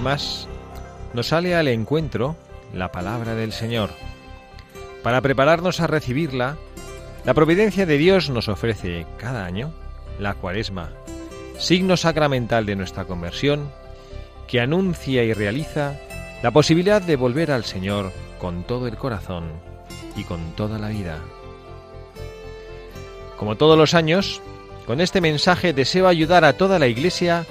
Más, nos sale al encuentro la palabra del Señor. Para prepararnos a recibirla, la providencia de Dios nos ofrece cada año la cuaresma, signo sacramental de nuestra conversión, que anuncia y realiza la posibilidad de volver al Señor con todo el corazón y con toda la vida. Como todos los años, con este mensaje deseo ayudar a toda la Iglesia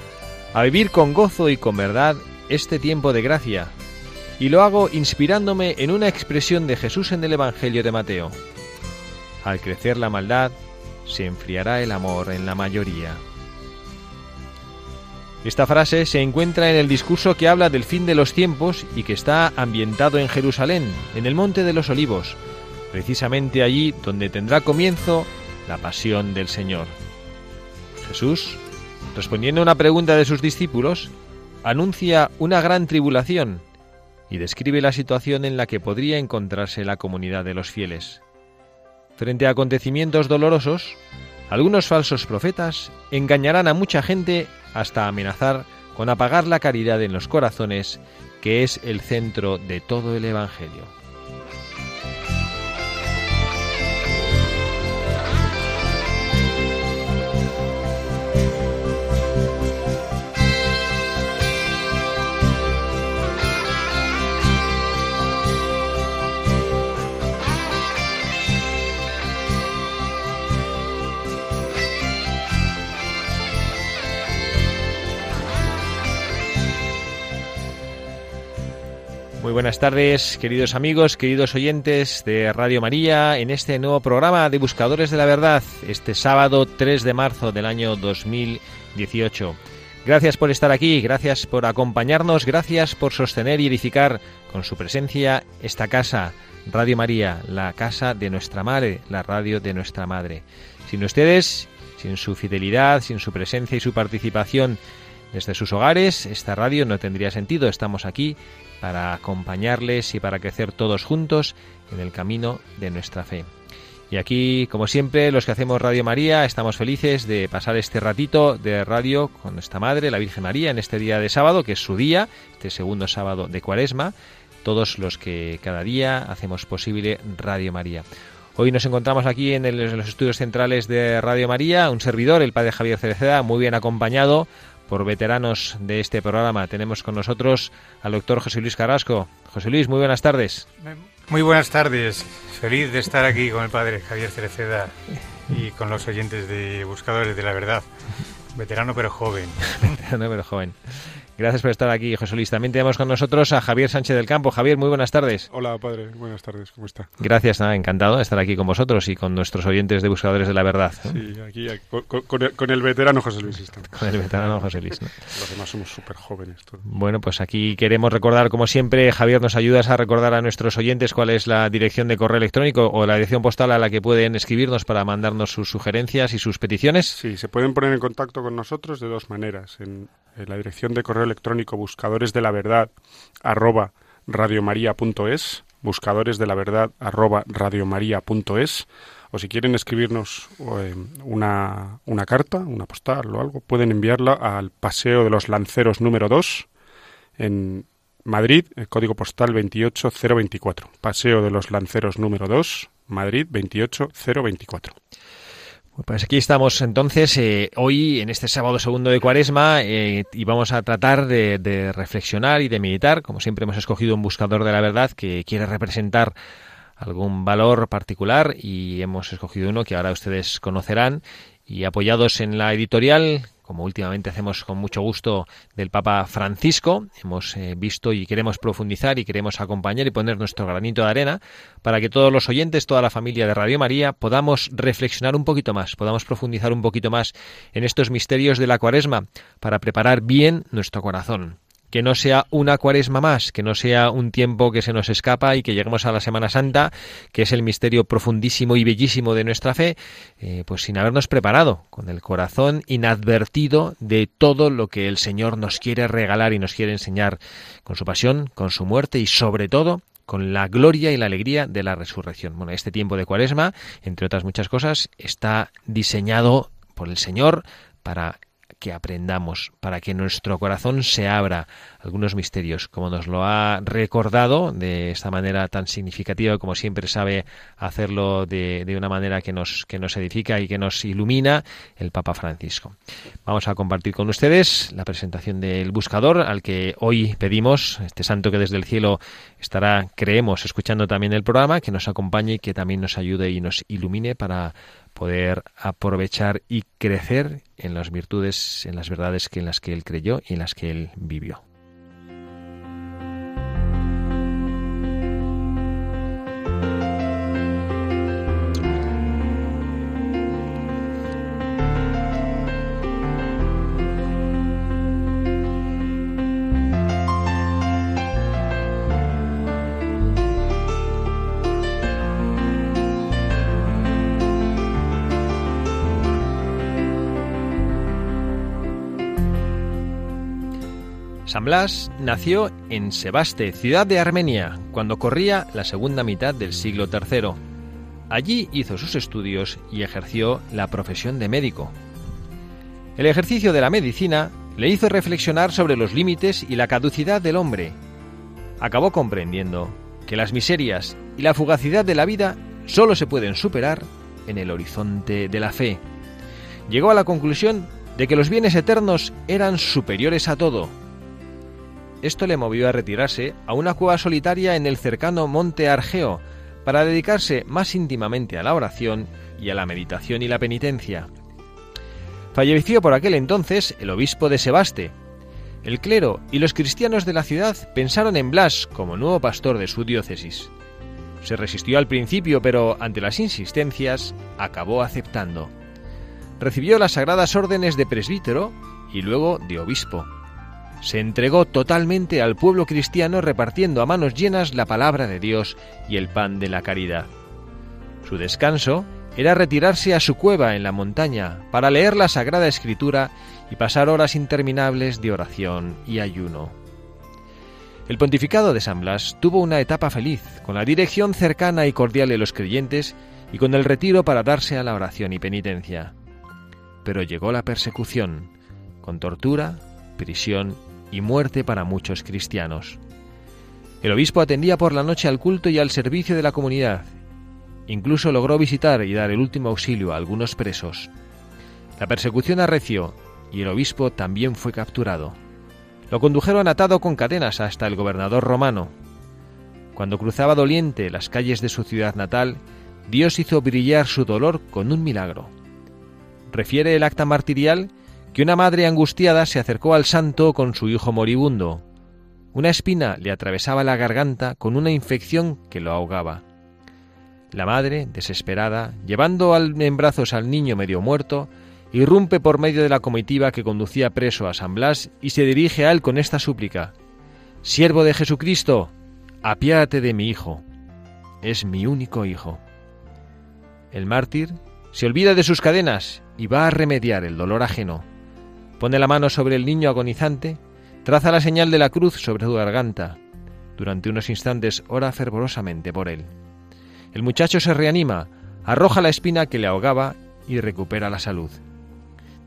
a vivir con gozo y con verdad este tiempo de gracia, y lo hago inspirándome en una expresión de Jesús en el Evangelio de Mateo. Al crecer la maldad, se enfriará el amor en la mayoría. Esta frase se encuentra en el discurso que habla del fin de los tiempos y que está ambientado en Jerusalén, en el Monte de los Olivos, precisamente allí donde tendrá comienzo la pasión del Señor. Jesús, respondiendo a una pregunta de sus discípulos, anuncia una gran tribulación y describe la situación en la que podría encontrarse la comunidad de los fieles. Frente a acontecimientos dolorosos, algunos falsos profetas engañarán a mucha gente hasta amenazar con apagar la caridad en los corazones, que es el centro de todo el Evangelio. Muy buenas tardes, queridos amigos, queridos oyentes de Radio María, en este nuevo programa de Buscadores de la Verdad, este sábado 3 de marzo del año 2018. Gracias por estar aquí, gracias por acompañarnos, gracias por sostener y edificar con su presencia esta casa, Radio María, la casa de nuestra madre, la radio de nuestra madre. Sin ustedes, sin su fidelidad, sin su presencia y su participación desde sus hogares, esta radio no tendría sentido. Estamos aquí para acompañarles y para crecer todos juntos en el camino de nuestra fe. Y aquí, como siempre, los que hacemos Radio María, estamos felices de pasar este ratito de radio con nuestra Madre, la Virgen María, en este día de sábado, que es su día, este segundo sábado de Cuaresma, todos los que cada día hacemos posible Radio María. Hoy nos encontramos aquí en, los estudios centrales de Radio María, un servidor, el Padre Javier Cereceda, muy bien acompañado por veteranos de este programa. Tenemos con nosotros al doctor José Luis Carrasco. José Luis, muy buenas tardes. Muy buenas tardes. Feliz de estar aquí con el padre Javier Cereceda y con los oyentes de Buscadores de la Verdad. Veterano pero joven. Veterano pero joven. Gracias por estar aquí, José Luis. También tenemos con nosotros a Javier Sánchez del Campo. Javier, muy buenas tardes. Hola, padre. Buenas tardes. ¿Cómo está? Gracias, nada, encantado de estar aquí con vosotros y con nuestros oyentes de Buscadores de la Verdad. Sí, aquí, con, el, veterano José Luis. Con el veterano José Luis. Los demás somos súper jóvenes. Bueno, pues aquí queremos recordar, como siempre, Javier, nos ayudas a recordar a nuestros oyentes cuál es la dirección de correo electrónico o la dirección postal a la que pueden escribirnos para mandarnos sus sugerencias y sus peticiones. Sí, se pueden poner en contacto con nosotros de dos maneras. En la dirección de correo electrónico buscadores de la verdad arroba radiomaria.es, buscadores de la verdad arroba radiomaria.es, o si quieren escribirnos eh, una, una carta, una postal o algo, pueden enviarla al Paseo de los Lanceros número 2 en Madrid, el código postal 28024. Paseo de los Lanceros número 2, Madrid 28024. Pues aquí estamos entonces, eh, hoy en este sábado segundo de cuaresma, eh, y vamos a tratar de, de, reflexionar y de meditar. Como siempre hemos escogido un buscador de la verdad que quiere representar algún valor particular y hemos escogido uno que ahora ustedes conocerán y apoyados en la editorial como últimamente hacemos con mucho gusto del Papa Francisco, hemos eh, visto y queremos profundizar y queremos acompañar y poner nuestro granito de arena para que todos los oyentes, toda la familia de Radio María podamos reflexionar un poquito más, podamos profundizar un poquito más en estos misterios de la cuaresma para preparar bien nuestro corazón que no sea una cuaresma más, que no sea un tiempo que se nos escapa y que lleguemos a la Semana Santa, que es el misterio profundísimo y bellísimo de nuestra fe, eh, pues sin habernos preparado, con el corazón inadvertido de todo lo que el Señor nos quiere regalar y nos quiere enseñar con su pasión, con su muerte y sobre todo con la gloria y la alegría de la resurrección. Bueno, este tiempo de cuaresma, entre otras muchas cosas, está diseñado por el Señor para que aprendamos, para que nuestro corazón se abra algunos misterios, como nos lo ha recordado de esta manera tan significativa, como siempre sabe hacerlo de, de una manera que nos, que nos edifica y que nos ilumina el Papa Francisco. Vamos a compartir con ustedes la presentación del buscador al que hoy pedimos, este santo que desde el cielo estará, creemos, escuchando también el programa, que nos acompañe y que también nos ayude y nos ilumine para poder aprovechar y crecer en las virtudes, en las verdades que en las que él creyó y en las que él vivió. Blas nació en Sebaste, ciudad de Armenia, cuando corría la segunda mitad del siglo III. Allí hizo sus estudios y ejerció la profesión de médico. El ejercicio de la medicina le hizo reflexionar sobre los límites y la caducidad del hombre. Acabó comprendiendo que las miserias y la fugacidad de la vida solo se pueden superar en el horizonte de la fe. Llegó a la conclusión de que los bienes eternos eran superiores a todo esto le movió a retirarse a una cueva solitaria en el cercano monte Argeo para dedicarse más íntimamente a la oración y a la meditación y la penitencia. Falleció por aquel entonces el obispo de Sebaste. El clero y los cristianos de la ciudad pensaron en Blas como nuevo pastor de su diócesis. Se resistió al principio, pero ante las insistencias acabó aceptando. Recibió las sagradas órdenes de presbítero y luego de obispo se entregó totalmente al pueblo cristiano repartiendo a manos llenas la palabra de Dios y el pan de la caridad. Su descanso era retirarse a su cueva en la montaña para leer la Sagrada Escritura y pasar horas interminables de oración y ayuno. El pontificado de San Blas tuvo una etapa feliz, con la dirección cercana y cordial de los creyentes y con el retiro para darse a la oración y penitencia. Pero llegó la persecución, con tortura, prisión y muerte para muchos cristianos. El obispo atendía por la noche al culto y al servicio de la comunidad. Incluso logró visitar y dar el último auxilio a algunos presos. La persecución arreció y el obispo también fue capturado. Lo condujeron atado con cadenas hasta el gobernador romano. Cuando cruzaba doliente las calles de su ciudad natal, Dios hizo brillar su dolor con un milagro. Refiere el acta martirial que una madre angustiada se acercó al santo con su hijo moribundo. Una espina le atravesaba la garganta con una infección que lo ahogaba. La madre, desesperada, llevando en brazos al niño medio muerto, irrumpe por medio de la comitiva que conducía preso a San Blas y se dirige a él con esta súplica. Siervo de Jesucristo, apiádate de mi hijo. Es mi único hijo. El mártir se olvida de sus cadenas y va a remediar el dolor ajeno. Pone la mano sobre el niño agonizante, traza la señal de la cruz sobre su garganta. Durante unos instantes ora fervorosamente por él. El muchacho se reanima, arroja la espina que le ahogaba y recupera la salud.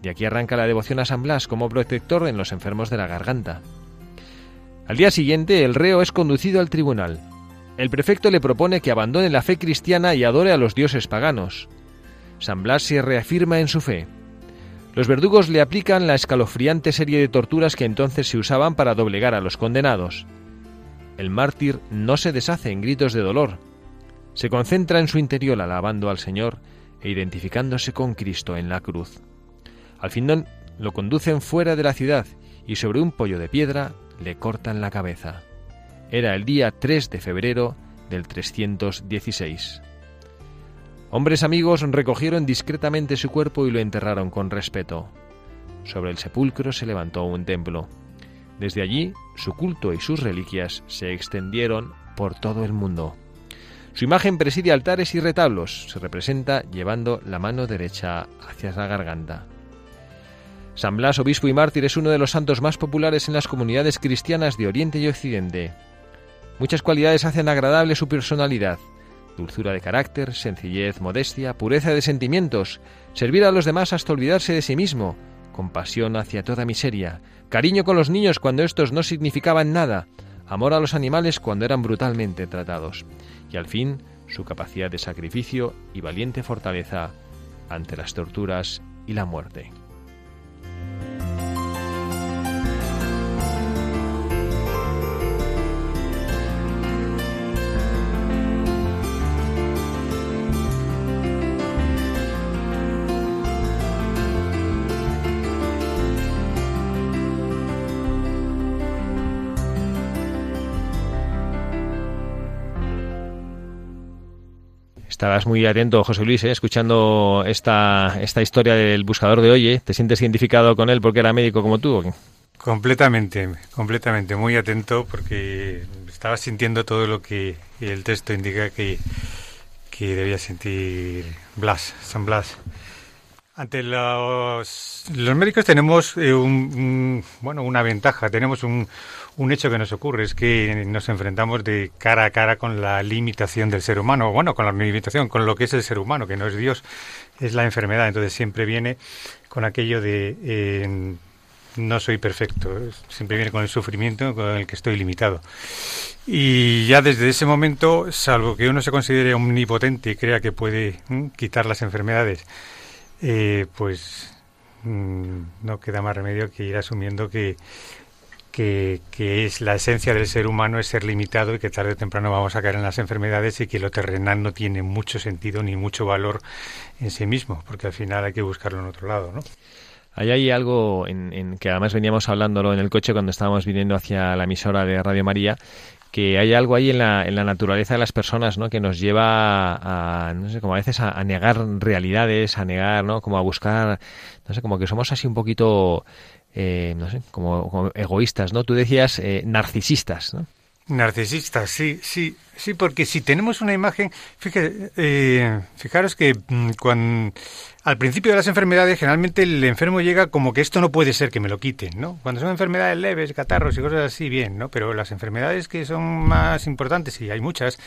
De aquí arranca la devoción a San Blas como protector en los enfermos de la garganta. Al día siguiente, el reo es conducido al tribunal. El prefecto le propone que abandone la fe cristiana y adore a los dioses paganos. San Blas se reafirma en su fe. Los verdugos le aplican la escalofriante serie de torturas que entonces se usaban para doblegar a los condenados. El mártir no se deshace en gritos de dolor. Se concentra en su interior alabando al Señor e identificándose con Cristo en la cruz. Al final lo conducen fuera de la ciudad y sobre un pollo de piedra le cortan la cabeza. Era el día 3 de febrero del 316. Hombres amigos recogieron discretamente su cuerpo y lo enterraron con respeto. Sobre el sepulcro se levantó un templo. Desde allí, su culto y sus reliquias se extendieron por todo el mundo. Su imagen preside altares y retablos. Se representa llevando la mano derecha hacia la garganta. San Blas, obispo y mártir, es uno de los santos más populares en las comunidades cristianas de Oriente y Occidente. Muchas cualidades hacen agradable su personalidad. Dulzura de carácter, sencillez, modestia, pureza de sentimientos, servir a los demás hasta olvidarse de sí mismo, compasión hacia toda miseria, cariño con los niños cuando estos no significaban nada, amor a los animales cuando eran brutalmente tratados, y al fin su capacidad de sacrificio y valiente fortaleza ante las torturas y la muerte. Estabas muy atento, José Luis, ¿eh? escuchando esta, esta historia del buscador de hoy. ¿Te sientes identificado con él porque era médico como tú? Completamente, completamente. Muy atento porque estaba sintiendo todo lo que el texto indica que, que debía sentir Blas, San Blas. Ante los, los médicos tenemos eh, bueno, una ventaja, tenemos un, un hecho que nos ocurre, es que nos enfrentamos de cara a cara con la limitación del ser humano, bueno, con la limitación, con lo que es el ser humano, que no es Dios, es la enfermedad, entonces siempre viene con aquello de eh, no soy perfecto, siempre viene con el sufrimiento con el que estoy limitado. Y ya desde ese momento, salvo que uno se considere omnipotente y crea que puede quitar las enfermedades, eh, pues mm, no queda más remedio que ir asumiendo que, que, es la esencia del ser humano es ser limitado y que tarde o temprano vamos a caer en las enfermedades y que lo terrenal no tiene mucho sentido ni mucho valor en sí mismo, porque al final hay que buscarlo en otro lado, ¿no? Ahí hay algo en, en, que además veníamos hablándolo en el coche cuando estábamos viniendo hacia la emisora de Radio María, que hay algo ahí en la, en la naturaleza de las personas, ¿no? Que nos lleva a, no sé, como a veces a, negar realidades, a negar, ¿no? Como a buscar, no sé, como que somos así un poquito, eh, no sé, como, egoístas, ¿no? Tú decías eh, narcisistas, ¿no? Narcisistas, sí, sí, sí, porque si tenemos una imagen, fíjate, eh, fijaros que mm, cuando al principio de las enfermedades, generalmente el enfermo llega como que esto no puede ser que me lo quiten, ¿no? Cuando son enfermedades leves, catarros y cosas así, bien, ¿no? Pero las enfermedades que son más importantes, y hay muchas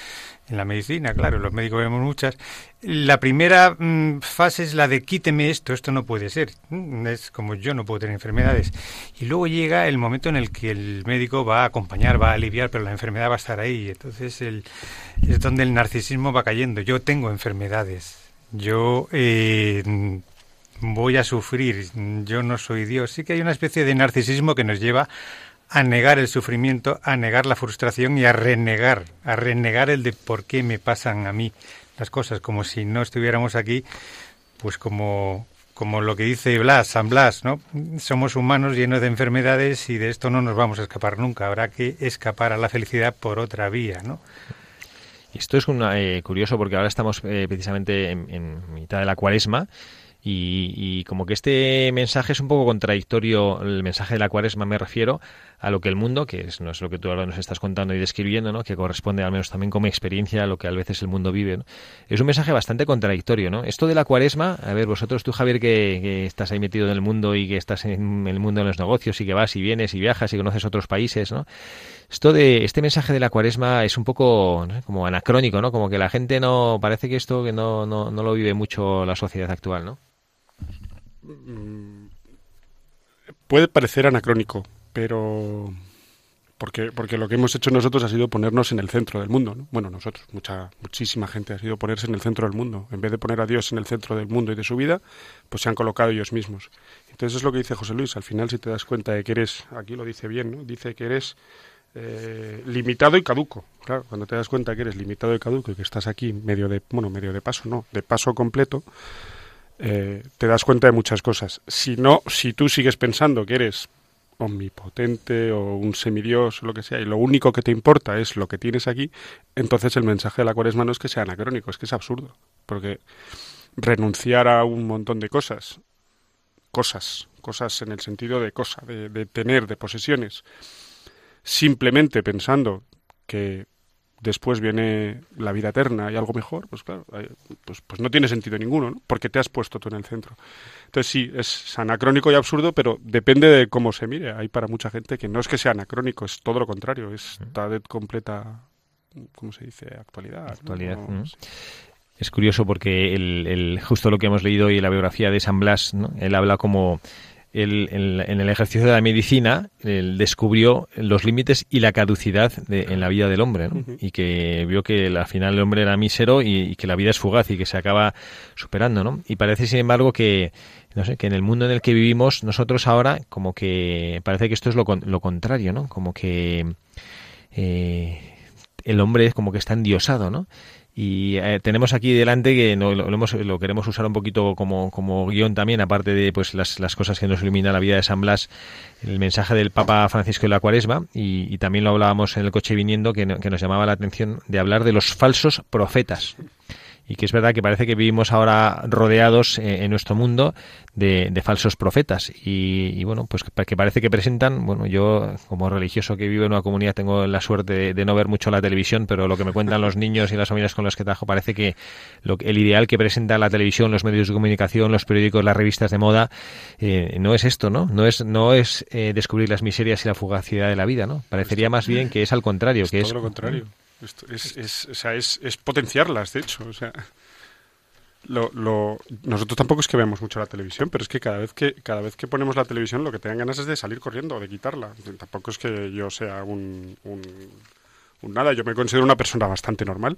en la medicina, claro, los médicos vemos muchas, la primera mm, fase es la de quíteme esto, esto no puede ser. Mm, es como yo no puedo tener enfermedades. Y luego llega el momento en el que el médico va a acompañar, va a aliviar, pero la enfermedad va a estar ahí. Entonces el, es donde el narcisismo va cayendo. Yo tengo enfermedades yo eh, voy a sufrir, yo no soy Dios. Sí que hay una especie de narcisismo que nos lleva a negar el sufrimiento, a negar la frustración y a renegar, a renegar el de por qué me pasan a mí las cosas, como si no estuviéramos aquí, pues como, como lo que dice Blas, San Blas, ¿no? Somos humanos llenos de enfermedades y de esto no nos vamos a escapar nunca. Habrá que escapar a la felicidad por otra vía, ¿no? Esto es una, eh, curioso porque ahora estamos eh, precisamente en, mitad de la cuaresma y, como que este mensaje es un poco contradictorio, el mensaje de la cuaresma me refiero a lo que el mundo, que es, no es lo que tú ahora nos estás contando y describiendo, ¿no? que corresponde al menos también como experiencia a lo que a veces el mundo vive, es un mensaje bastante contradictorio. ¿no? Esto de la cuaresma, a ver, vosotros tú Javier que, estás ahí metido en el mundo y que estás en el mundo de los negocios y que vas y vienes y viajas y conoces otros países, ¿no? Esto de este mensaje de la cuaresma es un poco como anacrónico, ¿no? Como que la gente no parece que esto que no, no, no lo vive mucho la sociedad actual, ¿no? Puede parecer anacrónico, pero Porque, porque lo que hemos hecho nosotros ha sido ponernos en el centro del mundo. ¿no? Bueno, nosotros, mucha, muchísima gente ha sido ponerse en el centro del mundo. En vez de poner a Dios en el centro del mundo y de su vida, pues se han colocado ellos mismos. Entonces es lo que dice José Luis. Al final, si te das cuenta de que eres, aquí lo dice bien, ¿no? dice que eres eh, limitado y caduco. Claro, cuando te das cuenta que eres limitado y caduco y que estás aquí medio de, bueno, medio de paso, no, de paso completo, eh, te das cuenta de muchas cosas. Si no, si tú sigues pensando que eres omnipotente o un semidios o lo que sea, y lo único que te importa es lo que tienes aquí, entonces el mensaje de la cuaresma no es que sea anacrónico, es que es absurdo. Porque renunciar a un montón de cosas, cosas, cosas en el sentido de cosa, de, de tener, de posesiones, simplemente pensando que después viene la vida eterna y algo mejor, pues claro, pues, pues no tiene sentido ninguno, ¿no? porque te has puesto tú en el centro. Entonces sí, es anacrónico y absurdo, pero depende de cómo se mire. Hay para mucha gente que no es que sea anacrónico, es todo lo contrario, está de completa, ¿cómo se dice? Actualidad. Actualidad. Es curioso porque el, justo lo que hemos leído hoy en la biografía de San Blas, ¿no? él habla como en el ejercicio de la medicina él descubrió los límites y la caducidad en la vida del hombre y que vio que al final el hombre era mísero y, que la vida es fugaz y que se acaba superando ¿no? y parece sin embargo que no sé que en el mundo en el que vivimos nosotros ahora como que parece que esto es lo, lo contrario no como que eh, el hombre es como que está endiosado no y eh, tenemos aquí delante que no, lo, lo, queremos usar un poquito como, como guion también, aparte de pues las, las, cosas que nos ilumina la vida de San Blas, el mensaje del Papa Francisco de la Cuaresma, y, y también lo hablábamos en el coche viniendo, que, que nos llamaba la atención de hablar de los falsos profetas y que es verdad que parece que vivimos ahora rodeados eh, en nuestro mundo de, falsos profetas. Y, bueno pues que parece que presentan bueno yo como religioso que vivo en una comunidad tengo la suerte de, no ver mucho la televisión pero lo que me cuentan los niños y las familias con las que trabajo parece que lo, el ideal que presenta la televisión los medios de comunicación los periódicos las revistas de moda eh, no es esto no no es no es eh, descubrir las miserias y la fugacidad de la vida no parecería más bien que es al contrario que es lo contrario es, es, o sea, es, es, potenciarlas, de hecho. O sea, lo, lo, nosotros tampoco es que veamos mucho la televisión, pero es que cada vez que cada vez que ponemos la televisión lo que te dan ganas es de salir corriendo de quitarla. Tampoco es que yo sea un, un, un nada. Yo me considero una persona bastante normal,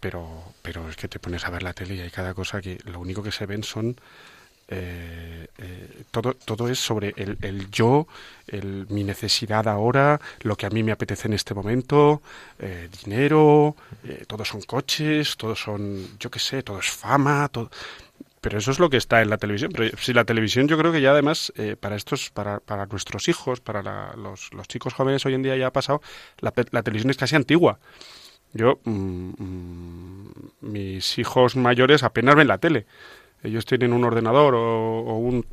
pero, pero es que te pones a ver la tele y hay cada cosa que lo único que se ven son eh, eh, todo, todo es sobre el, el yo, el, mi necesidad ahora, lo que a mí me apetece en este momento, eh, dinero, todos son coches, todos son, yo qué sé, todo es fama, todo... Pero eso es lo que está en la televisión. Pero si la televisión yo creo que ya además para estos, para, para nuestros hijos, para la, los, los chicos jóvenes hoy en día ya ha pasado, la, la televisión es casi antigua. Yo, mmm, mis hijos mayores apenas ven la tele ellos tienen un ordenador o, un,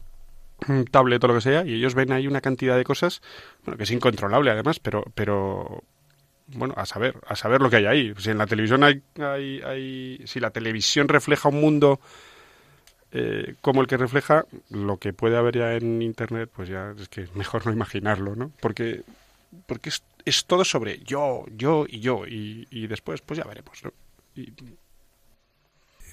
tablet o lo que sea y ellos ven ahí una cantidad de cosas bueno, que es incontrolable además pero pero bueno a saber a saber lo que hay ahí si en la televisión hay, hay, hay si la televisión refleja un mundo eh, como el que refleja lo que puede haber ya en internet pues ya es que mejor no imaginarlo no porque porque es, es todo sobre yo yo y yo y, y después pues ya veremos ¿no?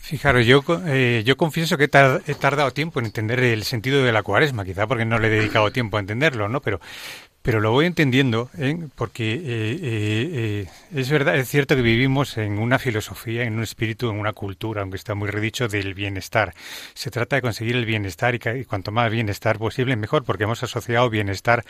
Fijaros, yo, eh, yo confieso que he, tardado tiempo en entender el sentido de la cuaresma, quizá porque no le he dedicado tiempo a entenderlo, ¿no? Pero pero lo voy entendiendo, ¿eh? porque eh, eh, es verdad, es cierto que vivimos en una filosofía, en un espíritu, en una cultura, aunque está muy redicho, del bienestar. Se trata de conseguir el bienestar y, y, cuanto más bienestar posible, mejor, porque hemos asociado bienestar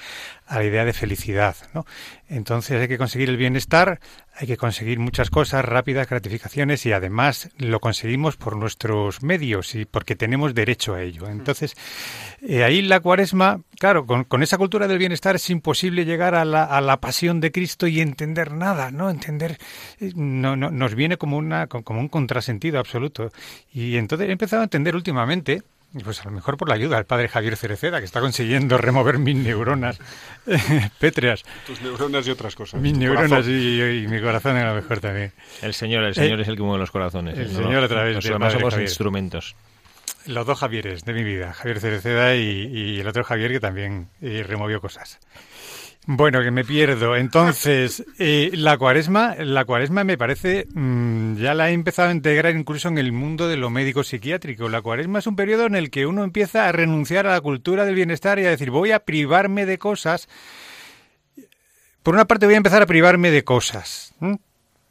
a la idea de felicidad. ¿no? Entonces hay que conseguir el bienestar, hay que conseguir muchas cosas, rápidas gratificaciones y además lo conseguimos por nuestros medios y porque tenemos derecho a ello. Entonces, ahí la cuaresma, claro, con, con esa cultura del bienestar es imposible llegar a la, a la pasión de Cristo y entender nada, ¿no? Entender eh, no, no, nos viene como, una, como un contrasentido absoluto. Y entonces he empezado a entender últimamente pues a lo mejor por la ayuda del padre Javier Cereceda, que está consiguiendo remover mis neuronas pétreas. Tus neuronas y otras cosas. Mis neuronas y, y, mi corazón a lo mejor también. El Señor, el Señor eh, es el que mueve los corazones. El Señor a través de los somos instrumentos. Los dos Javieres de mi vida, Javier Cereceda y, y el otro Javier que también eh, removió cosas. Bueno, que me pierdo. Entonces, eh, la cuaresma, la cuaresma me parece, mmm, ya la he empezado a integrar incluso en el mundo de lo médico psiquiátrico. La cuaresma es un periodo en el que uno empieza a renunciar a la cultura del bienestar y a decir, voy a privarme de cosas por una parte voy a empezar a privarme de cosas,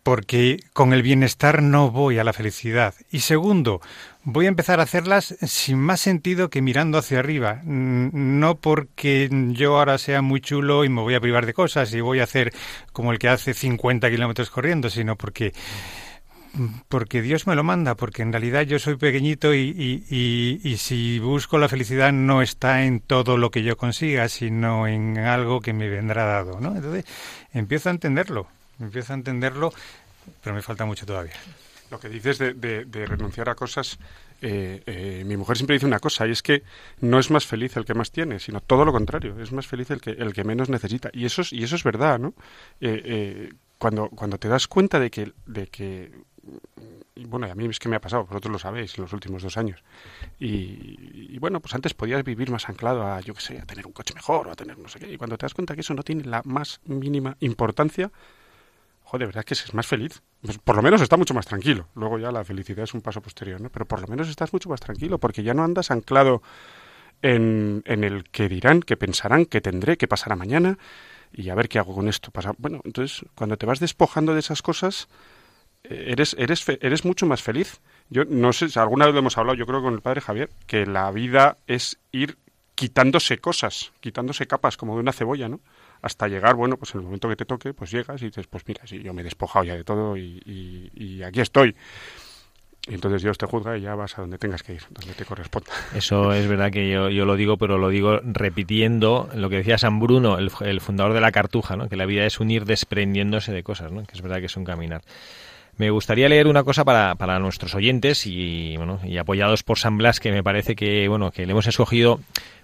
porque con el bienestar no voy a la felicidad. Y segundo, voy a empezar a hacerlas sin más sentido que mirando hacia arriba. No porque yo ahora sea muy chulo y me voy a privar de cosas y voy a hacer como el que hace 50 kilómetros corriendo, sino porque porque Dios me lo manda, porque en realidad yo soy pequeñito y, y, y, si busco la felicidad no está en todo lo que yo consiga, sino en algo que me vendrá dado, ¿no? Entonces empiezo a entenderlo, empiezo a entenderlo, pero me falta mucho todavía. Lo que dices de, de, renunciar a cosas, eh, eh, mi mujer siempre dice una cosa, y es que no es más feliz el que más tiene, sino todo lo contrario, es más feliz el que, el que menos necesita. Y eso es, y eso es verdad, ¿no? Eh, cuando, cuando te das cuenta de que, de que y bueno, a mí es que me ha pasado, vosotros lo sabéis, en los últimos dos años. Y, bueno, pues antes podías vivir más anclado a, yo qué sé, a tener un coche mejor o a tener no sé qué. Y cuando te das cuenta que eso no tiene la más mínima importancia, joder, de verdad que es más feliz. Pues por lo menos está mucho más tranquilo. Luego ya la felicidad es un paso posterior, ¿no? Pero por lo menos estás mucho más tranquilo porque ya no andas anclado en, en el que dirán, que pensarán, que tendré, que pasará mañana y a ver qué hago con esto. Bueno, entonces cuando te vas despojando de esas cosas, eh, eres, eres, eres mucho más feliz. Yo no sé, alguna vez lo hemos hablado, yo creo con el padre Javier, que la vida es ir quitándose cosas, quitándose capas como de una cebolla, ¿no? Hasta llegar, bueno, pues en el momento que te toque, pues llegas y dices, pues mira, sí, yo me he despojado ya de todo y, aquí estoy. Y entonces Dios te juzga y ya vas a donde tengas que ir, donde te corresponda. Eso es verdad que yo, lo digo, pero lo digo repitiendo lo que decía San Bruno, el, el, fundador de la cartuja, ¿no? que la vida es un ir desprendiéndose de cosas, ¿no? que es verdad que es un caminar. Me gustaría leer una cosa para, para nuestros oyentes y, bueno, y apoyados por San Blas, que me parece que, bueno, que le hemos escogido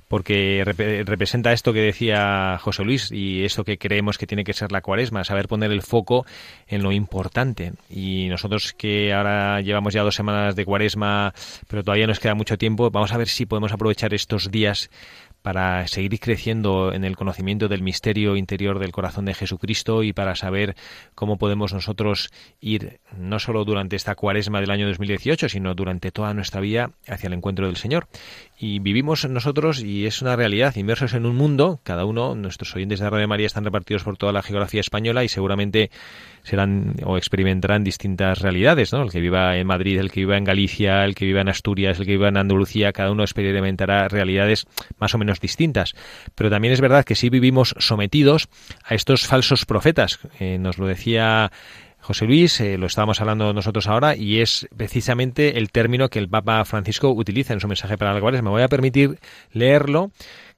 porque representa esto que decía José Luis y eso que creemos que tiene que ser la cuaresma, saber poner el foco en lo importante. Y nosotros que ahora llevamos ya dos semanas de cuaresma, pero todavía nos queda mucho tiempo, vamos a ver si podemos aprovechar estos días para seguir creciendo en el conocimiento del misterio interior del corazón de Jesucristo y para saber cómo podemos nosotros ir no solo durante esta cuaresma del año 2018, sino durante toda nuestra vida hacia el encuentro del Señor. Y vivimos nosotros, y es una realidad, inmersos en un mundo, cada uno, nuestros oyentes de Radio María están repartidos por toda la geografía española y seguramente serán o experimentarán distintas realidades, ¿no? El que viva en Madrid, el que viva en Galicia, el que viva en Asturias, el que viva en Andalucía, cada uno experimentará realidades más o menos distintas. Pero también es verdad que sí vivimos sometidos a estos falsos profetas. Eh, nos lo decía José Luis, eh, lo estábamos hablando nosotros ahora, y es precisamente el término que el Papa Francisco utiliza en su mensaje para la Me voy a permitir leerlo,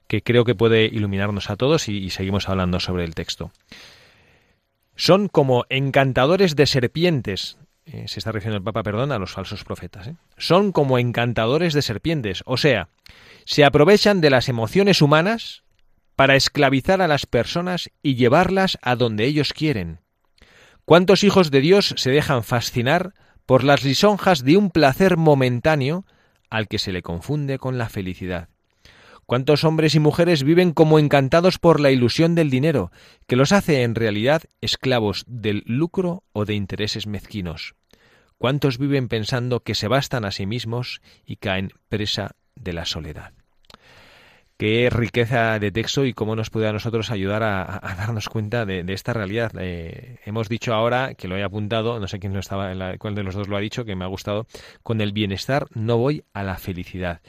que creo que puede iluminarnos a todos, y seguimos hablando sobre el texto. Son como encantadores de serpientes. Eh, se está refiriendo el Papa, perdón, a los falsos profetas. Son como encantadores de serpientes. O sea, se aprovechan de las emociones humanas para esclavizar a las personas y llevarlas a donde ellos quieren. ¿Cuántos hijos de Dios se dejan fascinar por las lisonjas de un placer momentáneo al que se le confunde con la felicidad? ¿Cuántos hombres y mujeres viven como encantados por la ilusión del dinero, que los hace en realidad esclavos del lucro o de intereses mezquinos? ¿Cuántos viven pensando que se bastan a sí mismos y caen presa de la soledad? Qué riqueza de texto y cómo nos puede a nosotros ayudar a, darnos cuenta de, esta realidad. Eh, hemos dicho ahora, que lo he apuntado, no sé quién no estaba, cuál de los dos lo ha dicho, que me ha gustado, con el bienestar no voy a la felicidad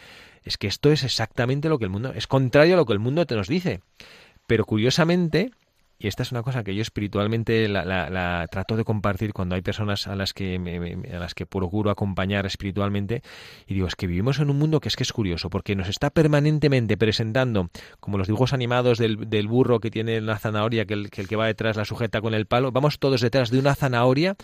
es que esto es exactamente lo que el mundo, es contrario a lo que el mundo te nos dice. Pero curiosamente, y esta es una cosa que yo espiritualmente la, trato de compartir cuando hay personas a las que a las que procuro acompañar espiritualmente y digo es que vivimos en un mundo que es que es curioso porque nos está permanentemente presentando como los dibujos animados del, burro que tiene la zanahoria que el que va detrás la sujeta con el palo vamos todos detrás de una zanahoria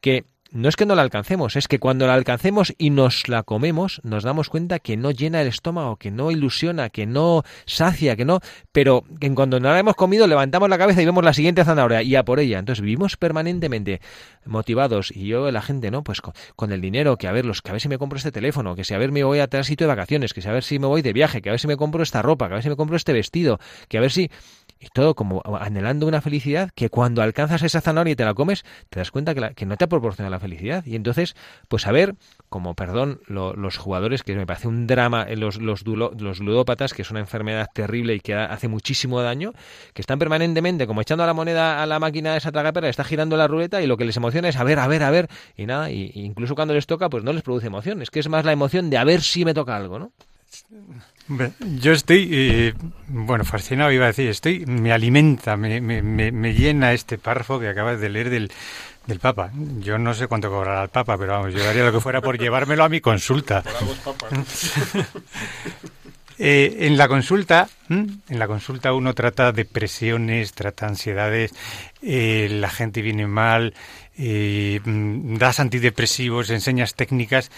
que no es que no la alcancemos, es que cuando la alcancemos y nos la comemos, nos damos cuenta que no llena el estómago, que no ilusiona, que no sacia, que no, pero que cuando no la hemos comido levantamos la cabeza y vemos la siguiente zanahoria y a por ella. Entonces vivimos permanentemente motivados y yo la gente, ¿no? Pues con, el dinero, que a ver, los, que a ver si me compro este teléfono, que si a ver me voy a tránsito de vacaciones, que si a ver si me voy de viaje, que a ver si me compro esta ropa, que a ver si me compro este vestido, que a ver si y todo como anhelando una felicidad que cuando alcanzas esa zanahoria y te la comes, te das cuenta que, que no te proporciona la felicidad. Y entonces, pues a ver, como, perdón, los jugadores, que me parece un drama, eh, los, los, los ludópatas, que es una enfermedad terrible y que hace muchísimo daño, que están permanentemente como echando la moneda a la máquina de esa tragapera, está girando la ruleta y lo que les emociona es a ver, a ver, a ver, y nada, y, incluso cuando les toca, pues no les produce emoción, es que es más la emoción de a ver si me toca algo, ¿no? Yo estoy, eh, bueno, fascinado iba a decir, estoy, me alimenta, me, me, me, llena este párrafo que acabas de leer del, del Papa. Yo no sé cuánto cobrará el Papa, pero vamos, yo haría lo que fuera por llevármelo a mi consulta. Eh, en la consulta, en la consulta uno trata depresiones, trata ansiedades, eh, la gente viene mal, das antidepresivos, enseñas técnicas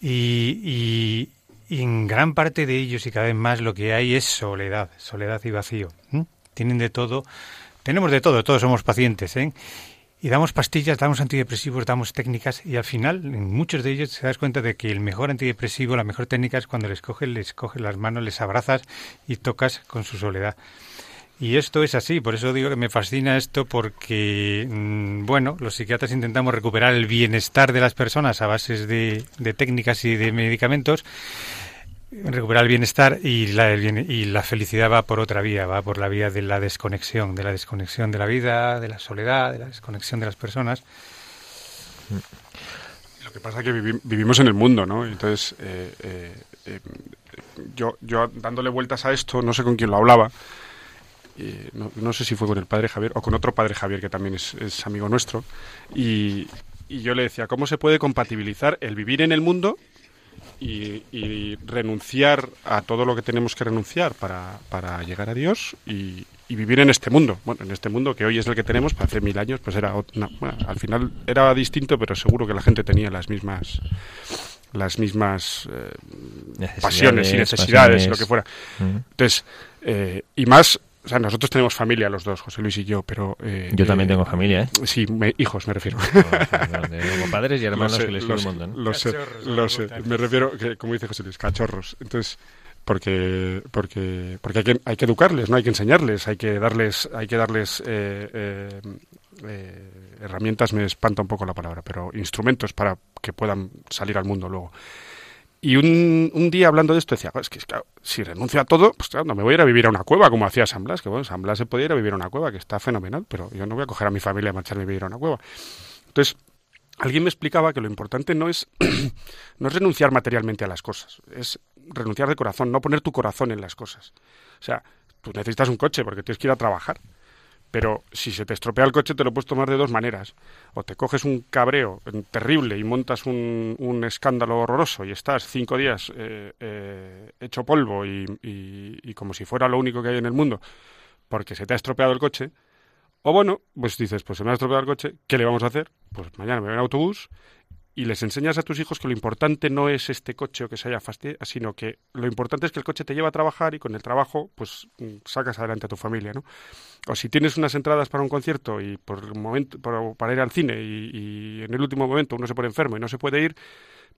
y, y en gran parte de ellos y cada vez más lo que hay es soledad, soledad y vacío. Tienen de todo, tenemos de todo, todos somos pacientes, ¿eh? Y damos pastillas, damos antidepresivos, damos técnicas y al final, en muchos de ellos, te das cuenta de que el mejor antidepresivo, la mejor técnica es cuando les coges, les coges las manos, les abrazas y tocas con su soledad. Y esto es así, por eso digo que me fascina esto porque, mm, bueno, los psiquiatras intentamos recuperar el bienestar de las personas a bases de, técnicas y de medicamentos, recuperar el bienestar y la, y la felicidad va por otra vía, va por la vía de la desconexión, de la desconexión de la vida, de la soledad, de la desconexión de las personas. Lo que pasa es que vivimos en el mundo, ¿no? Entonces, eh, eh, eh, yo, yo dándole vueltas a esto, no sé con quién lo hablaba, no, sé si fue con el padre Javier o con otro padre Javier que también es, amigo nuestro, y, yo le decía, ¿cómo se puede compatibilizar el vivir en el mundo y, renunciar a todo lo que tenemos que renunciar para, para llegar a Dios y, vivir en este mundo. Bueno, en este mundo que hoy es el que tenemos, para hace mil años, pues era, al final era distinto, pero seguro que la gente tenía las mismas las mismas eh, pasiones y necesidades, lo que fuera. Entonces, eh, y más o sea, nosotros tenemos familia los dos, José Luis y yo, pero... Eh, yo también tengo familia, ¿eh? Sí, hijos me refiero. tengo padres y hermanos que les quiero un montón. Lo sé, lo sé. Me refiero, que, como dice José Luis, cachorros. Entonces, porque porque porque hay que, hay que educarles, no hay que enseñarles, hay que darles hay que darles eh, eh, herramientas, me espanta un poco la palabra, pero instrumentos para que puedan salir al mundo luego. Y un, un, día hablando de esto decía, es que si renuncio a todo, pues claro, no me voy a ir a vivir a una cueva como hacía San Blas, que bueno, San Blas se podía ir a vivir a una cueva, que está fenomenal, pero yo no voy a coger a mi familia y marcharme a vivir a una cueva. Entonces, alguien me explicaba que lo importante no es, no es renunciar materialmente a las cosas, es renunciar de corazón, no poner tu corazón en las cosas. O sea, tú necesitas un coche porque tienes que ir a trabajar. Pero si se te estropea el coche te lo puedes tomar de dos maneras. O te coges un cabreo terrible y montas un, un escándalo horroroso y estás cinco días eh, eh, hecho polvo y, y, como si fuera lo único que hay en el mundo porque se te ha estropeado el coche. O bueno, pues dices, pues se me ha estropeado el coche, ¿qué le vamos a hacer? Pues mañana me voy en autobús y les enseñas a tus hijos que lo importante no es este coche o que se haya fastidiado, sino que lo importante es que el coche te lleva a trabajar y con el trabajo pues mm, sacas adelante a tu familia, ¿no? O si tienes unas entradas para un concierto y por un momento para ir al cine y, en el último momento uno se pone enfermo y no se puede ir,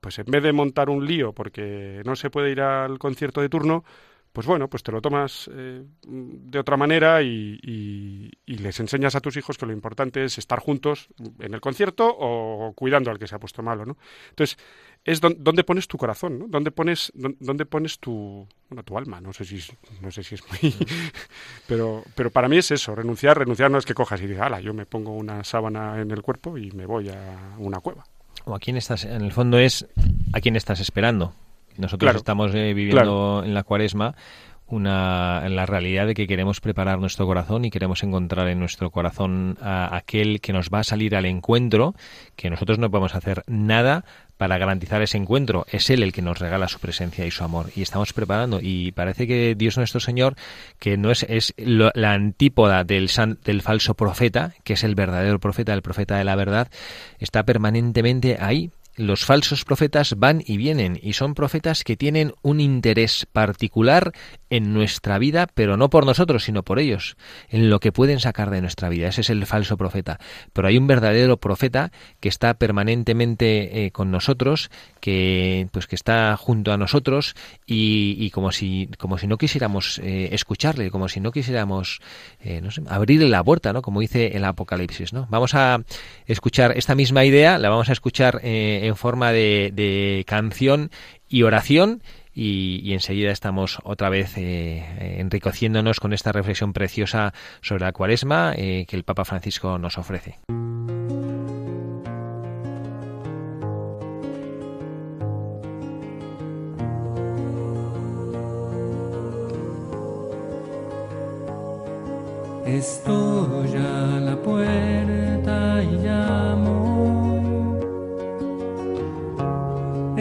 pues en vez de montar un lío porque no se puede ir al concierto de turno, pues bueno, pues te lo tomas eh, de otra manera y, les enseñas a tus hijos que lo importante es estar juntos en el concierto o cuidando al que se ha puesto malo, ¿no? Entonces, es donde pones tu corazón, ¿no? Dónde pones, dónde pones tu, bueno, tu alma, no sé si, no sé si es muy... pero, pero para mí es eso, renunciar, renunciar no es que cojas y digas, ala, yo me pongo una sábana en el cuerpo y me voy a una cueva. O a quién estás, en el fondo es a quién estás esperando, nosotros estamos eh, viviendo en la cuaresma una, en la realidad de que queremos preparar nuestro corazón y queremos encontrar en nuestro corazón a aquel que nos va a salir al encuentro, que nosotros no podemos hacer nada para garantizar ese encuentro. Es Él el que nos regala su presencia y su amor. Y estamos preparando. Y parece que Dios nuestro Señor, que no es, es la antípoda del, del falso profeta, que es el verdadero profeta, el profeta de la verdad, está permanentemente ahí los falsos profetas van y vienen y son profetas que tienen un interés particular en nuestra vida, pero no por nosotros, sino por ellos, en lo que pueden sacar de nuestra vida. Ese es el falso profeta. Pero hay un verdadero profeta que está permanentemente eh, con nosotros, que pues que está junto a nosotros y, como si como si no quisiéramos eh, escucharle, como si no quisiéramos eh, no sé, abrirle la puerta, ¿no? Como dice el Apocalipsis. Vamos a escuchar esta misma idea, la vamos a escuchar en forma de, canción y oración y, enseguida estamos otra vez eh, enriqueciéndonos con esta reflexión preciosa sobre la cuaresma eh, que el Papa Francisco nos ofrece. Estoy a la puerta y llamo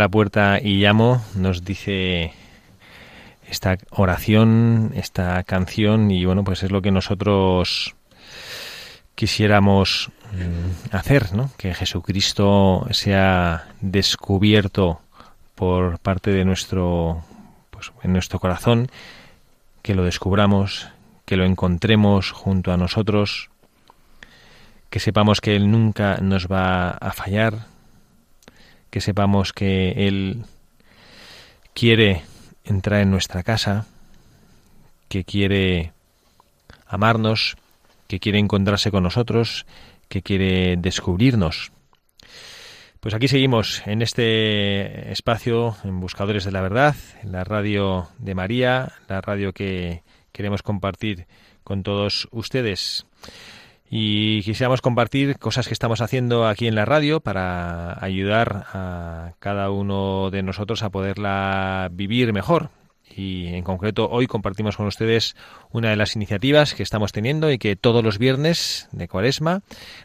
la puerta y llamo, nos dice esta oración, esta canción, y bueno, pues es lo que nosotros quisiéramos mm, hacer, ¿no? Que Jesucristo sea descubierto por parte de nuestro, pues, en nuestro corazón, que lo descubramos, que lo encontremos junto a nosotros, que sepamos que Él nunca nos va a fallar, que sepamos que Él quiere entrar en nuestra casa, que quiere amarnos, que quiere encontrarse con nosotros, que quiere descubrirnos. Pues aquí seguimos en este espacio en Buscadores de la Verdad, en la radio de María, la radio que queremos compartir con todos ustedes. Y quisiéramos compartir cosas que estamos haciendo aquí en la radio para ayudar a cada uno de nosotros a poderla vivir mejor, y en concreto hoy compartimos con ustedes una de las iniciativas que estamos teniendo y que todos los viernes de Cuaresma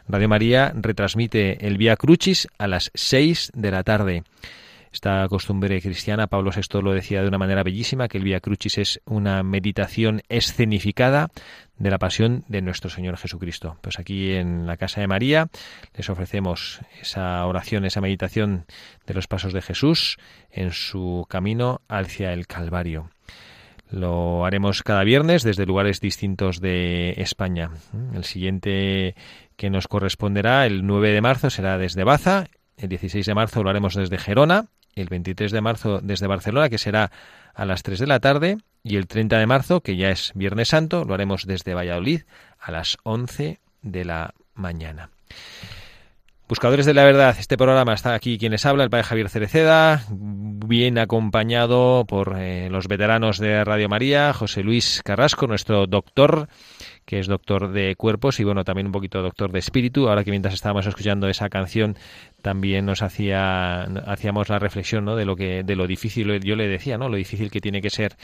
Radio María retransmite el Vía Crucis a las 6 de la tarde. Esta costumbre cristiana, Pablo VI lo decía de una manera bellísima, que el Vía Crucis es una meditación escenificada de la pasión de nuestro Señor Jesucristo. Pues aquí en la Casa de María les ofrecemos esa oración, esa meditación de los pasos de Jesús en su camino hacia el Calvario. Lo haremos cada viernes desde lugares distintos de España. El siguiente que nos corresponderá el 9 de marzo será desde Baza, el 16 de marzo lo haremos desde Gerona el 23 de marzo desde Barcelona, que será a las 3 de la tarde, y el 30 de marzo, que ya es Viernes Santo, lo haremos desde Valladolid a las 11 de la mañana. Buscadores de la Verdad, este programa está aquí quien les habla, el padre Javier Cereceda, bien acompañado por eh, los veteranos de Radio María, José Luis Carrasco, nuestro doctor que es doctor de cuerpos y bueno, también un poquito doctor de espíritu. Ahora que mientras estábamos escuchando esa canción también nos hacía hacíamos la reflexión, ¿no? de lo que de lo difícil yo le decía, ¿no? Lo difícil que tiene que ser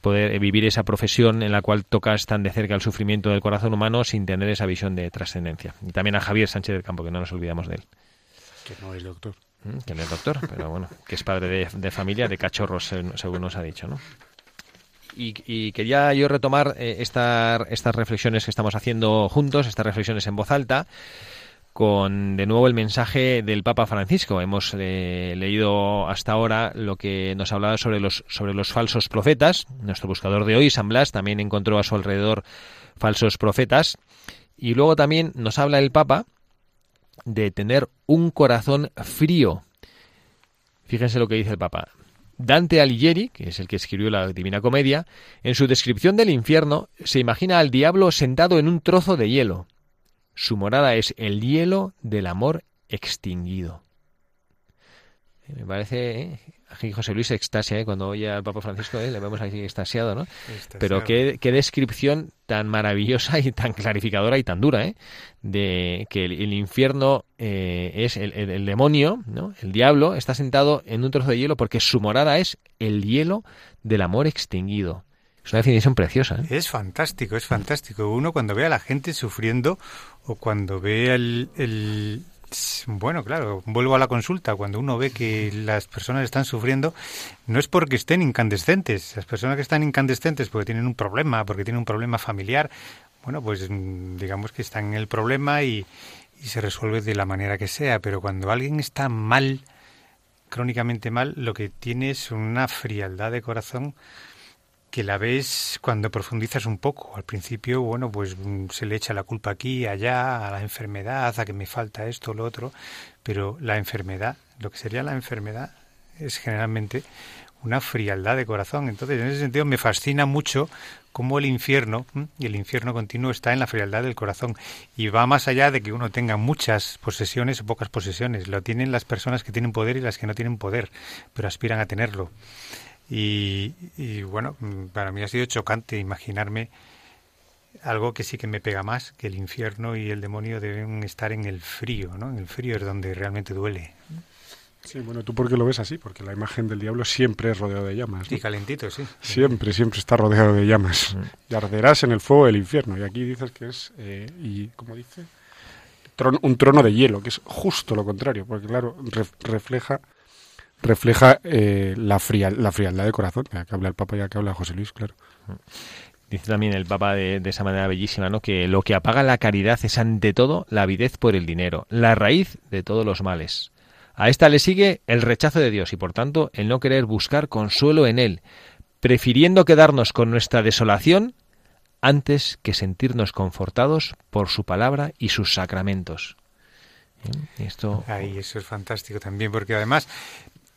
poder vivir esa profesión en la cual tocas tan de cerca el sufrimiento del corazón humano sin tener esa visión de trascendencia. Y también a Javier Sánchez del Campo, que no nos olvidamos de él. Que no es doctor. Mm, que no es doctor, pero bueno, que es padre de, de familia, de cachorros, según nos ha dicho, ¿no? y, quería yo retomar eh, estas reflexiones que estamos haciendo juntos, estas reflexiones en voz alta, con de nuevo el mensaje del Papa Francisco. Hemos eh, leído hasta ahora lo que nos hablaba sobre los, sobre los falsos profetas. Nuestro buscador de hoy, San Blas, también encontró a su alrededor falsos profetas. Y luego también nos habla el Papa de tener un corazón frío. Fíjense lo que dice el Papa. Dante Alighieri, que es el que escribió la Divina Comedia, en su descripción del infierno se imagina al diablo sentado en un trozo de hielo. Su morada es el hielo del amor extinguido. Me parece, ¿eh? aquí José Luis extasia ¿eh? cuando oye al Papa Francisco, ¿eh? le vemos ahí extasiado, ¿no? Pero qué, descripción tan maravillosa y tan clarificadora y tan dura, ¿eh? De que el, infierno eh, es el, demonio, ¿no? El diablo está sentado en un trozo de hielo porque su morada es el hielo del amor extinguido. Es una definición preciosa. ¿eh? Es fantástico, es fantástico. Uno cuando ve a la gente sufriendo o cuando ve el, bueno, claro, vuelvo a la consulta. Cuando uno ve que las personas están sufriendo, no es porque estén incandescentes. Las personas que están incandescentes porque tienen un problema, porque tienen un problema familiar, bueno, pues mm, digamos que están en el problema y, y se resuelve de la manera que sea. Pero cuando alguien está mal, crónicamente mal, lo que tiene es una frialdad de corazón que la ves cuando profundizas un poco. Al principio, bueno, pues mm, se le echa la culpa aquí, allá, a la enfermedad, a que me falta esto, lo otro, pero la enfermedad, lo que sería la enfermedad, es generalmente una frialdad de corazón. Entonces, en ese sentido, me fascina mucho cómo el infierno, y el infierno continuo, está en la frialdad del corazón. Y va más allá de que uno tenga muchas posesiones o pocas posesiones. Lo tienen las personas que tienen poder y las que no tienen poder, pero aspiran a tenerlo. Y, bueno, para mí ha sido chocante imaginarme algo que sí que me pega más, que el infierno y el demonio deben estar en el frío, ¿no? En el frío es donde realmente duele. Sí, bueno, ¿tú por qué lo ves así? Porque la imagen del diablo siempre es rodeado de llamas. Y calentito, sí. Siempre, siempre está rodeado de llamas. Y arderás en el fuego del infierno. Y aquí dices que es, eh, y como dice, un trono de hielo, que es justo lo contrario, porque claro, refleja refleja eh, la, la frialdad de corazón, ya que habla el Papa, ya que habla José Luis, claro. Dice también el Papa de, esa manera bellísima, ¿no? Que lo que apaga la caridad es ante todo la avidez por el dinero, la raíz de todos los males. A esta le sigue el rechazo de Dios y por tanto el no querer buscar consuelo en él, prefiriendo quedarnos con nuestra desolación antes que sentirnos confortados por su palabra y sus sacramentos. Esto... Ay, eso es fantástico también, porque además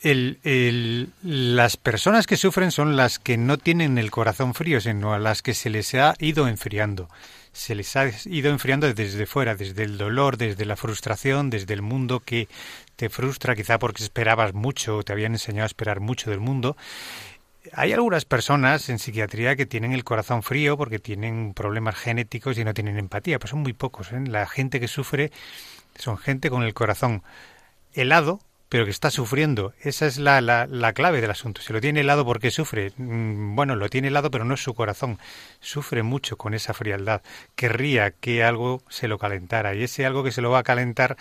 el, el, las personas que sufren son las que no tienen el corazón frío, sino a las que se les ha ido enfriando. Se les ha ido enfriando desde fuera, desde el dolor, desde la frustración, desde el mundo que te frustra, quizá porque esperabas mucho, te habían enseñado a esperar mucho del mundo. hay algunas personas en psiquiatría que tienen el corazón frío porque tienen problemas genéticos y no tienen empatía, pero son muy pocos. ¿eh? La gente que sufre son gente con el corazón helado, pero que está sufriendo. Esa es la, la, la, clave del asunto. Si lo tiene helado, ¿por qué sufre? Mm, bueno, lo tiene helado, pero no es su corazón. Sufre mucho con esa frialdad. Querría que algo se lo calentara. Y ese algo que se lo va a calentar,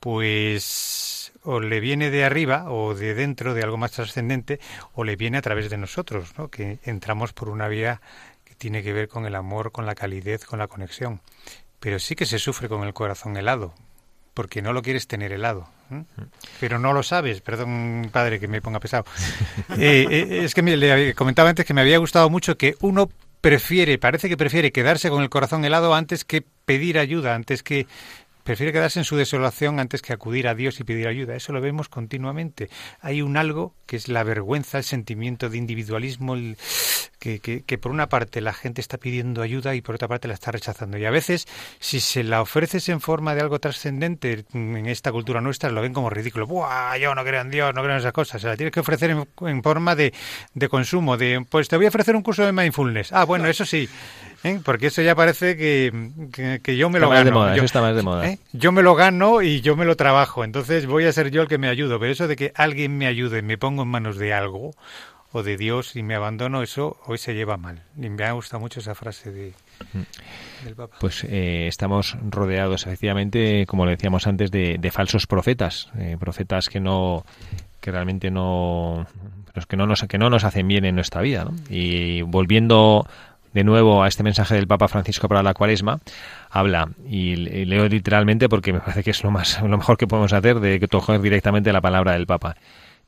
pues o le viene de arriba o de dentro de algo más trascendente, o le viene a través de nosotros, ¿no? que entramos por una vía que tiene que ver con el amor, con la calidez, con la conexión. Pero sí que se sufre con el corazón helado, porque no lo quieres tener helado. ¿eh? Pero no lo sabes, perdón padre que me ponga pesado. Eh, eh, es que me, le comentaba antes que me había gustado mucho que uno prefiere, parece que prefiere quedarse con el corazón helado antes que pedir ayuda, antes que prefiere quedarse en su desolación antes que acudir a Dios y pedir ayuda. Eso lo vemos continuamente. Hay un algo que es la vergüenza, el sentimiento de individualismo, el, que, que, que, por una parte la gente está pidiendo ayuda y por otra parte la está rechazando. Y a veces, si se la ofreces en forma de algo trascendente en esta cultura nuestra, lo ven como ridículo. ¡Buah! Yo no creo en Dios, no creo en esas cosas. Se la tienes que ofrecer en, en forma de, de, consumo, de, pues te voy a ofrecer un curso de mindfulness. Ah, bueno, eso sí. ¿Eh? Porque eso ya parece que, que, que yo me está lo gano. Moda, yo, eso está más de moda. ¿eh? yo me lo gano y yo me lo trabajo. Entonces voy a ser yo el que me ayudo. Pero eso de que alguien me ayude, me pongo en manos de algo o de Dios y me abandono, eso hoy se lleva mal. Y me ha gustado mucho esa frase de, del Papa. Pues eh, estamos rodeados, efectivamente, como le decíamos antes, de, de falsos profetas, profetas que no que realmente no que no nos que no nos hacen bien en nuestra vida ¿no? y volviendo de nuevo a este mensaje del Papa Francisco para la Cuaresma, habla y leo literalmente porque me parece que es lo más lo mejor que podemos hacer de que coger directamente la palabra del Papa.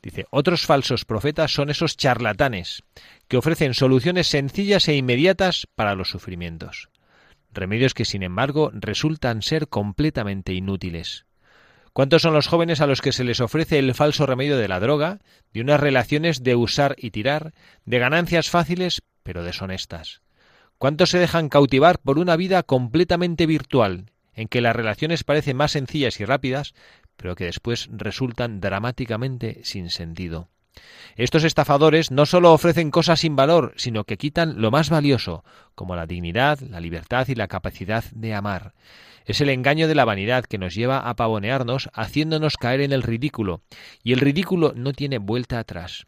Dice, otros falsos profetas son esos charlatanes que ofrecen soluciones sencillas e inmediatas para los sufrimientos. Remedios que, sin embargo, resultan ser completamente inútiles. ¿Cuántos son los jóvenes a los que se les ofrece el falso remedio de la droga, de unas relaciones de usar y tirar, de ganancias fáciles pero deshonestas? ¿Cuántos se dejan cautivar por una vida completamente virtual, en que las relaciones parecen más sencillas y rápidas, pero que después resultan dramáticamente sin sentido. Estos estafadores no solo ofrecen cosas sin valor, sino que quitan lo más valioso, como la dignidad, la libertad y la capacidad de amar. Es el engaño de la vanidad que nos lleva a pavonearnos, haciéndonos caer en el ridículo, y el ridículo no tiene vuelta atrás.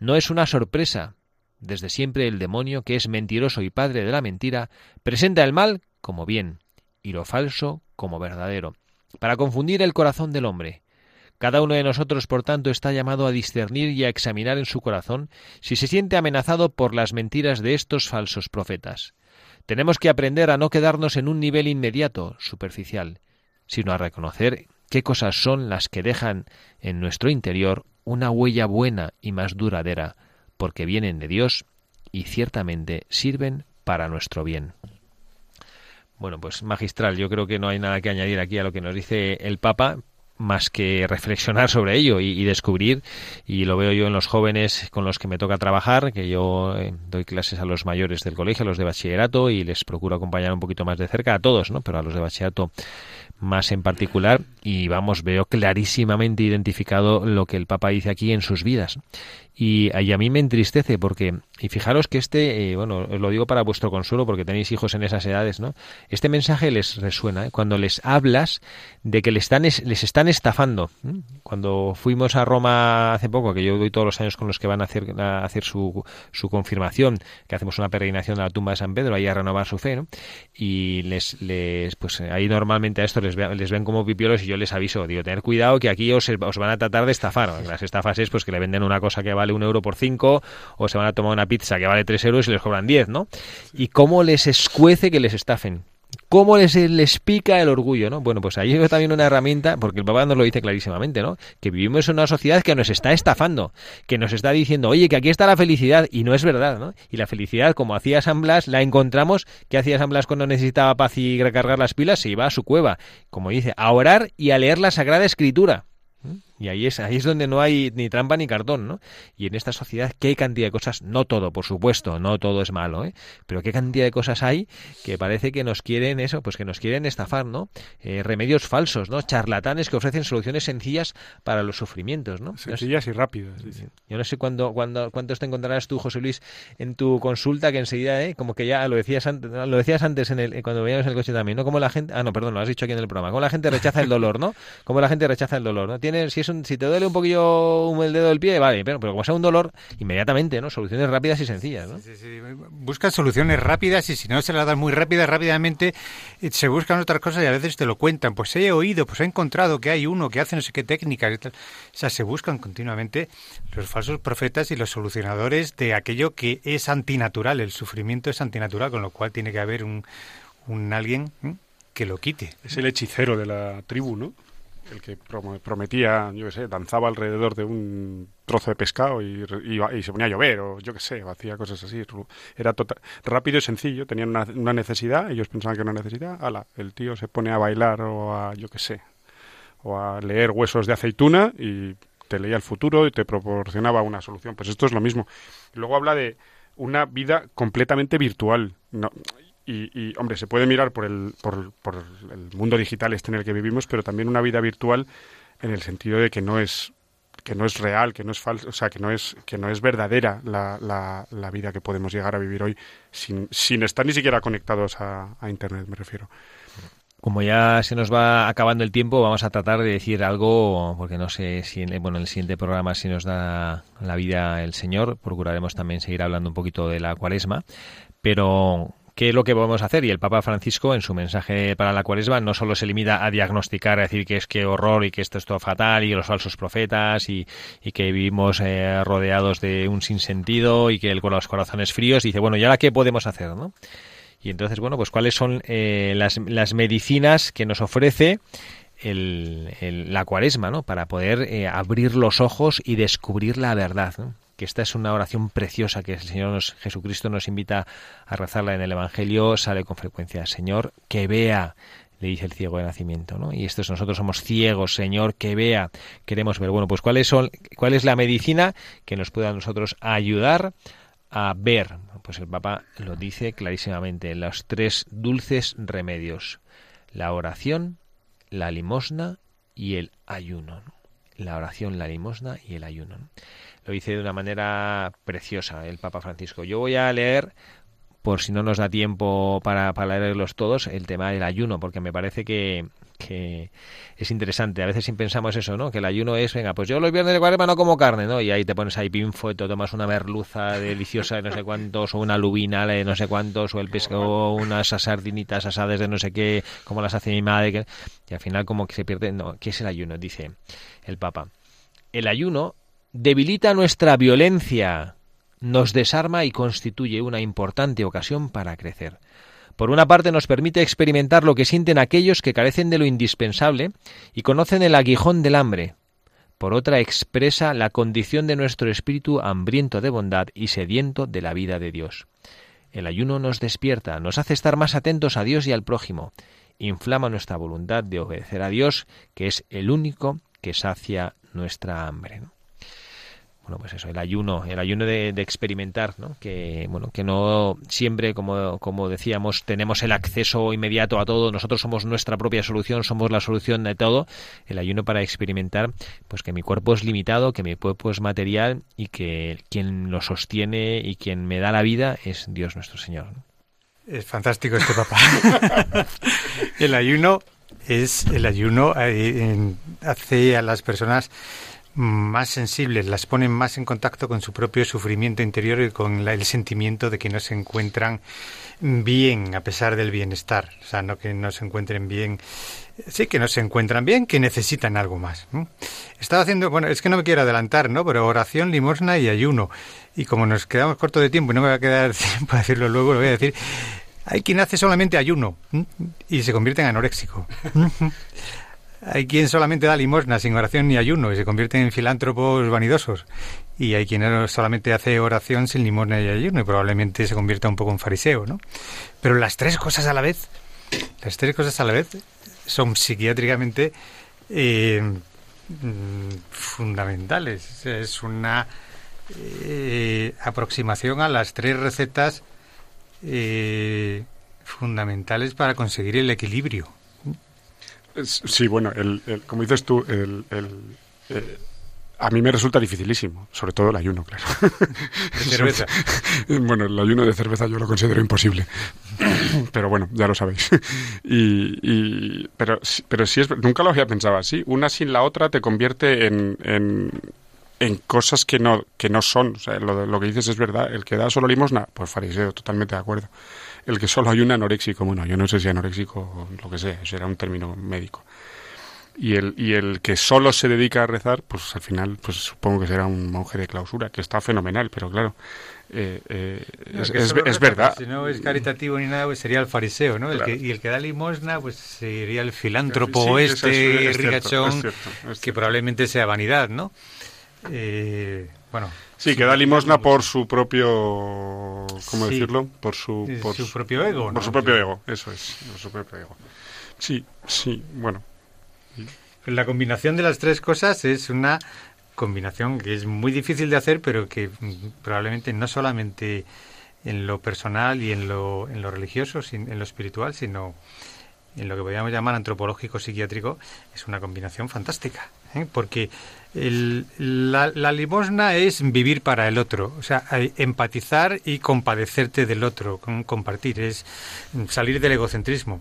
No es una sorpresa. Desde siempre el demonio, que es mentiroso y padre de la mentira, presenta el mal como bien y lo falso como verdadero para confundir el corazón del hombre. Cada uno de nosotros, por tanto, está llamado a discernir y a examinar en su corazón si se siente amenazado por las mentiras de estos falsos profetas. Tenemos que aprender a no quedarnos en un nivel inmediato, superficial, sino a reconocer qué cosas son las que dejan en nuestro interior una huella buena y más duradera, porque vienen de Dios y ciertamente sirven para nuestro bien. Bueno, pues magistral. Yo creo que no hay nada que añadir aquí a lo que nos dice el Papa, más que reflexionar sobre ello y, descubrir, y lo veo yo en los jóvenes con los que me toca trabajar, que yo eh, doy clases a los mayores del colegio, a los de bachillerato, y les procuro acompañar un poquito más de cerca, a todos, ¿no? Pero a los de bachillerato más en particular, y vamos, veo clarísimamente identificado lo que el Papa dice aquí en sus vidas. Y, y a mí me entristece porque, y fijaros que este, eh, bueno, os lo digo para vuestro consuelo porque tenéis hijos en esas edades, ¿no? Este mensaje les resuena ¿eh? cuando les hablas de que les están, les están estafando. Cuando fuimos a Roma hace poco, que yo voy todos los años con los que van a hacer, a hacer su, su confirmación, que hacemos una peregrinación a la tumba de San Pedro, ahí a renovar su fe, ¿no? Y les, les pues ahí normalmente a esto les, les ven como pipiolos y yo les aviso, digo, tener cuidado que aquí os, os van a tratar de estafar. Las estafas es pues que le venden una cosa que vale un euro por cinco o se van a tomar una pizza que vale tres euros y les cobran diez, ¿no? Y cómo les escuece que les estafen. ¿Cómo les, les pica el orgullo, no? Bueno, pues ahí hay también una herramienta, porque el Papa nos lo dice clarísimamente, ¿no? Que vivimos en una sociedad que nos está estafando, que nos está diciendo, oye, que aquí está la felicidad, y no es verdad, ¿no? Y la felicidad, como hacía San Blas, la encontramos, que hacía San Blas cuando necesitaba paz y recargar las pilas? Se iba a su cueva, como dice, a orar y a leer la Sagrada Escritura. Y ahí es, ahí es donde no hay ni trampa ni cartón, ¿no? Y en esta sociedad, ¿qué cantidad de cosas? No todo, por supuesto, no todo es malo, ¿eh? Pero qué cantidad de cosas hay que parece que nos quieren eso, pues que nos quieren estafar, ¿no? Eh, remedios falsos, ¿no? Charlatanes que ofrecen soluciones sencillas para los sufrimientos, ¿no? Sencillas y rápidas. Yo no sé cuándo, cuándo, cuántos te encontrarás tú, José Luis, en tu consulta que enseguida, ¿eh? Como que ya lo decías antes, lo decías antes en el, cuando veíamos en el coche también, ¿no? Como la gente, ah, no, perdón, lo has dicho aquí en el programa, como la gente rechaza el dolor, ¿no? Como la gente rechaza el dolor, ¿no? Tiene, si es un, si te duele un poquillo el dedo del pie, vale, pero, pero como sea un dolor, inmediatamente, ¿no? Soluciones rápidas y sencillas, ¿no? Sí, soluciones rápidas y si no se las dan muy rápidas, rápidamente eh, se buscan otras cosas y a veces te lo cuentan. Pues he oído, pues he encontrado que hay uno que hace no sé qué técnicas y tal. O sea, se buscan continuamente los falsos profetas y los solucionadores de aquello que es antinatural. El sufrimiento es antinatural, con lo cual tiene que haber un, un alguien que lo quite. Es el hechicero de la tribu, ¿no? El que prometía, yo qué sé, danzaba alrededor de un trozo de pescado y, y, se ponía a llover o yo qué sé, hacía cosas así. Era total, rápido y sencillo, tenían una, necesidad, ellos pensaban que era una necesidad, ala, el tío se pone a bailar o a, yo qué sé, o a leer huesos de aceituna y te leía el futuro y te proporcionaba una solución. Pues esto es lo mismo. Luego habla de una vida completamente virtual. No, y, hombre, se puede mirar por el, por, por el mundo digital este en el que vivimos, pero también una vida virtual en el sentido de que no es que no es real, que no es falso, o sea, que no es que no es verdadera la, la, la vida que podemos llegar a vivir hoy sin, sin estar ni siquiera conectados a, a internet, me refiero. Como ya se nos va acabando el tiempo, vamos a tratar de decir algo, porque no sé si en, bueno, en el siguiente programa si nos da la vida el Señor, procuraremos también seguir hablando un poquito de la cuaresma, pero ¿Qué es lo que podemos hacer? Y el Papa Francisco, en su mensaje para la cuaresma, no solo se limita a diagnosticar, a decir que es que horror y que esto es todo fatal y los falsos profetas y, que vivimos eh, rodeados de un sinsentido y que el, con los corazones fríos, dice, bueno, ¿y ahora qué podemos hacer? ¿no? Y entonces, bueno, pues cuáles son eh, las, las medicinas que nos ofrece el, la cuaresma, ¿no? Para poder eh, abrir los ojos y descubrir la verdad. Que esta es una oración preciosa que el Señor Jesucristo nos invita a rezarla en el Evangelio, sale con frecuencia, Señor, que vea, le dice el ciego de nacimiento, ¿no? Y estos nosotros somos ciegos, Señor, que vea, queremos ver. Bueno, pues ¿cuáles son, cuál es la medicina que nos pueda a nosotros ayudar a ver? Pues el Papa lo dice clarísimamente, los tres dulces remedios, la oración, la limosna y el ayuno. La oración, la limosna y el ayuno lo hice de una manera preciosa el Papa Francisco. Yo voy a leer, por si no nos da tiempo para, para leerlos todos, el tema del ayuno, porque me parece que, es interesante. A veces pensamos eso, ¿no? Que el ayuno es, venga, pues yo los viernes de cuaresma no como carne, ¿no? Y ahí te pones ahí pinfo y te tomas una merluza deliciosa de no sé cuántos, o una lubina de no sé cuántos, o el pescado, unas sardinitas asadas de no sé qué, como las hace mi madre. y al final como que se pierde, no, ¿qué es el ayuno? Dice el Papa. El ayuno debilita nuestra violencia, nos desarma y constituye una importante ocasión para crecer. Por una parte nos permite experimentar lo que sienten aquellos que carecen de lo indispensable y conocen el aguijón del hambre. Por otra expresa la condición de nuestro espíritu hambriento de bondad y sediento de la vida de Dios. El ayuno nos despierta, nos hace estar más atentos a Dios y al prójimo, inflama nuestra voluntad de obedecer a Dios, que es el único que sacia nuestra hambre bueno, pues eso, el ayuno, el ayuno de, experimentar, ¿no? Que, bueno, que no siempre, como, como decíamos, tenemos el acceso inmediato a todo, nosotros somos nuestra propia solución, somos la solución de todo, el ayuno para experimentar, pues que mi cuerpo es limitado, que mi cuerpo es material y que quien lo sostiene y quien me da la vida es Dios nuestro Señor. Es fantástico este papá. el ayuno es, el ayuno eh, hace a las personas más sensibles, las ponen más en contacto con su propio sufrimiento interior y con el sentimiento de que no se encuentran bien a pesar del bienestar. O sea, no que no se encuentren bien, sí que no se encuentran bien, que necesitan algo más. Estaba haciendo, bueno, es que no me quiero adelantar, ¿no? Pero oración, limosna y ayuno. Y como nos quedamos corto de tiempo y no me va a quedar tiempo a decirlo luego, lo voy a decir. Hay quien hace solamente ayuno y se convierte en anoréxico. Hay quien solamente da limosna sin oración ni ayuno y se convierte en filántropos vanidosos. Y hay quien solamente hace oración sin limosna y ayuno y probablemente se convierta un poco en fariseo, ¿no? Pero las tres cosas a la vez, las tres cosas a la vez son psiquiátricamente eh, mm, fundamentales. Es una eh, aproximación a las tres recetas eh, fundamentales para conseguir el equilibrio. Sí, bueno, el, como dices tú, el, eh, a mí me resulta dificilísimo, sobre todo el ayuno, claro. ¿De cerveza? bueno, el ayuno de cerveza yo lo considero imposible. pero bueno, ya lo sabéis. y, pero, pero sí es, nunca lo había pensado así. Una sin la otra te convierte en, en, cosas que no, que no son. O sea, lo, lo que dices es verdad. El que da solo limosna, pues fariseo, totalmente de acuerdo. El que solo hay un anoréxico, bueno, yo no sé si anoréxico o lo que sea, eso era un término médico y el, y el que solo se dedica a rezar, pues al final, pues supongo que será un monje de clausura, que está fenomenal, pero claro, eh, eh, es, verdad. Si no es caritativo ni nada, pues sería el fariseo, ¿no? El que, y el que da limosna, pues sería el filántropo este, rigachón, que probablemente sea vanidad, ¿no? Eh, bueno. Sí, que da limosna por su propio, ¿cómo decirlo? Por su, por su propio ego. Por su propio ego, eso es, por su propio ego. Sí, sí, bueno, la combinación de las tres cosas es una combinación que es muy difícil de hacer, pero que probablemente no solamente en lo personal y en lo, en lo religioso, en lo espiritual, sino en lo que podríamos llamar antropológico psiquiátrico, es una combinación fantástica. ¿Eh? Porque la, la, limosna es vivir para el otro, o sea, empatizar y compadecerte del otro, compartir, es salir del egocentrismo.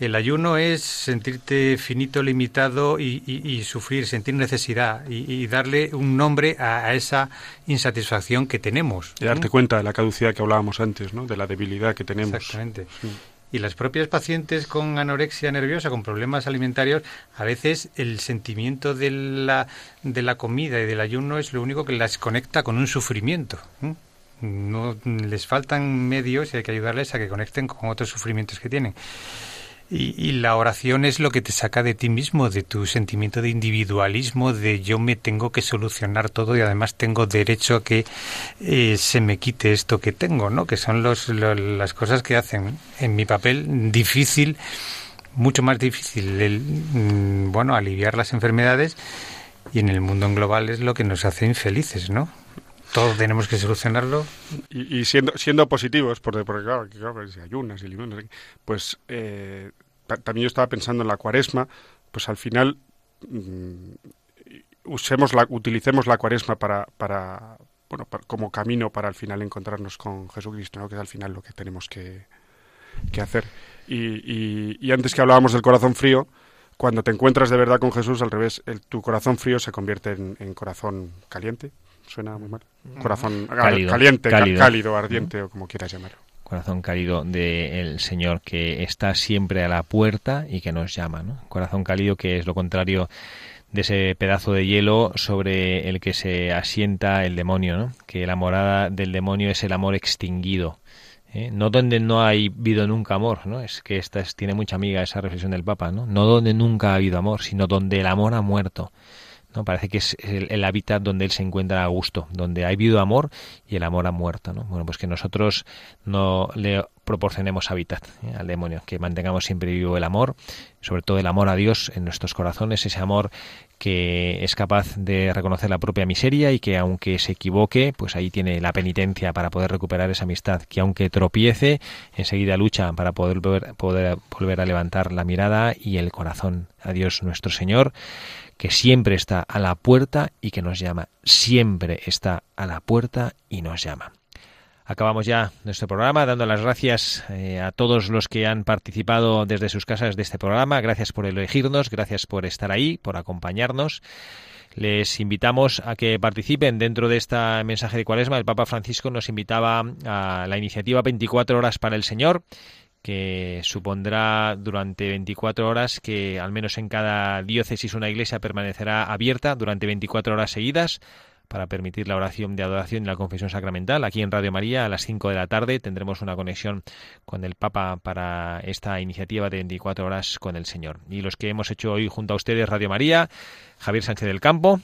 El ayuno es sentirte finito, limitado y, sufrir, sentir necesidad y, darle un nombre a, esa insatisfacción que tenemos. Y darte cuenta de la caducidad que hablábamos antes, ¿no? de la debilidad que tenemos. Exactamente. Y las propias pacientes con anorexia nerviosa, con problemas alimentarios, a veces el sentimiento de la, de la comida y del ayuno es lo único que las conecta con un sufrimiento. No les faltan medios y hay que ayudarles a que conecten con otros sufrimientos que tienen. Y, la oración es lo que te saca de ti mismo, de tu sentimiento de individualismo, de yo me tengo que solucionar todo y además tengo derecho a que eh, se me quite esto que tengo, ¿no? Que son los, las cosas que hacen en mi papel difícil, mucho más difícil, el, mm, bueno, aliviar las enfermedades y en el mundo en global es lo que nos hace infelices, ¿no? Todos tenemos que solucionarlo. Y, siendo, siendo positivos, porque, porque claro, claro, ayunas y limones, pues eh, también yo estaba pensando en la cuaresma, pues al final mm, usemos la, utilicemos la cuaresma para, para bueno, como camino para al final encontrarnos con Jesucristo, ¿no? que es al final lo que tenemos que, que hacer. Y, y, antes que hablábamos del corazón frío, cuando te encuentras de verdad con Jesús, al revés, el, tu corazón frío se convierte en corazón caliente, suena muy mal. Corazón caliente, cálido, ardiente o como quieras llamarlo. Corazón cálido del Señor que está siempre a la puerta y que nos llama. ¿no? Corazón cálido que es lo contrario de ese pedazo de hielo sobre el que se asienta el demonio, ¿no? que la morada del demonio es el amor extinguido. ¿eh? No donde no ha habido nunca amor, ¿no? Es que esta tiene mucha amiga esa reflexión del Papa, ¿no? No donde nunca ha habido amor, sino donde el amor ha muerto. Parece que es el, hábitat donde él se encuentra a gusto, donde ha habido amor y el amor ha muerto, ¿no? Bueno, pues que nosotros no le proporcionemos hábitat ¿eh? al demonio, que mantengamos siempre vivo el amor, sobre todo el amor a Dios en nuestros corazones, ese amor que es capaz de reconocer la propia miseria y que aunque se equivoque, pues ahí tiene la penitencia para poder recuperar esa amistad, que aunque tropiece, enseguida lucha para poder poder volver a levantar la mirada y el corazón a Dios nuestro Señor que siempre está a la puerta y que nos llama. Siempre está a la puerta y nos llama. Acabamos ya nuestro programa dando las gracias eh, a todos los que han participado desde sus casas de este programa. Gracias por elegirnos, gracias por estar ahí, por acompañarnos. Les invitamos a que participen dentro de este mensaje de Cuaresma. El Papa Francisco nos invitaba a la iniciativa 24 horas para el Señor que supondrá durante 24 horas que al menos en cada diócesis una iglesia permanecerá abierta durante 24 horas seguidas para permitir la oración de adoración y la confesión sacramental. Aquí en Radio María a las 5 de la tarde tendremos una conexión con el Papa para esta iniciativa de 24 horas con el Señor. Y los que hemos hecho hoy junto a ustedes Radio María, Javier Sánchez del Campo.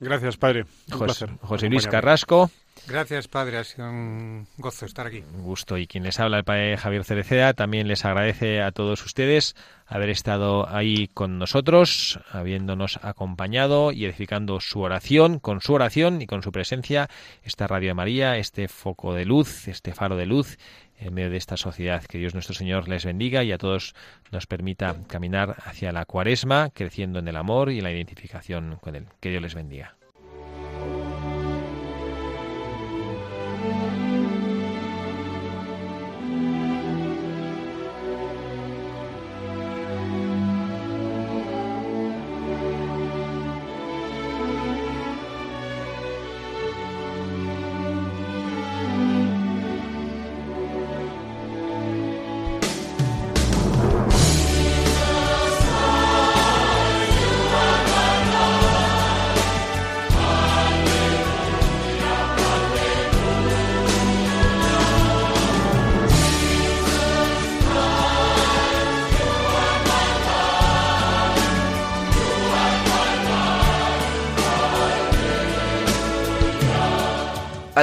Gracias, padre. Un José, placer. José Luis. Carrasco, Gracias, padre. Ha sido un gozo estar aquí. un gusto. Y quien les habla, el padre Javier Cereceda, también les agradece a todos ustedes haber estado ahí con nosotros, habiéndonos acompañado y edificando su oración, con su oración y con su presencia, esta Radio de María, este foco de luz, este faro de luz en medio de esta sociedad. Que Dios nuestro Señor les bendiga y a todos nos permita caminar hacia la cuaresma, creciendo en el amor y en la identificación con Él. Que Dios les bendiga.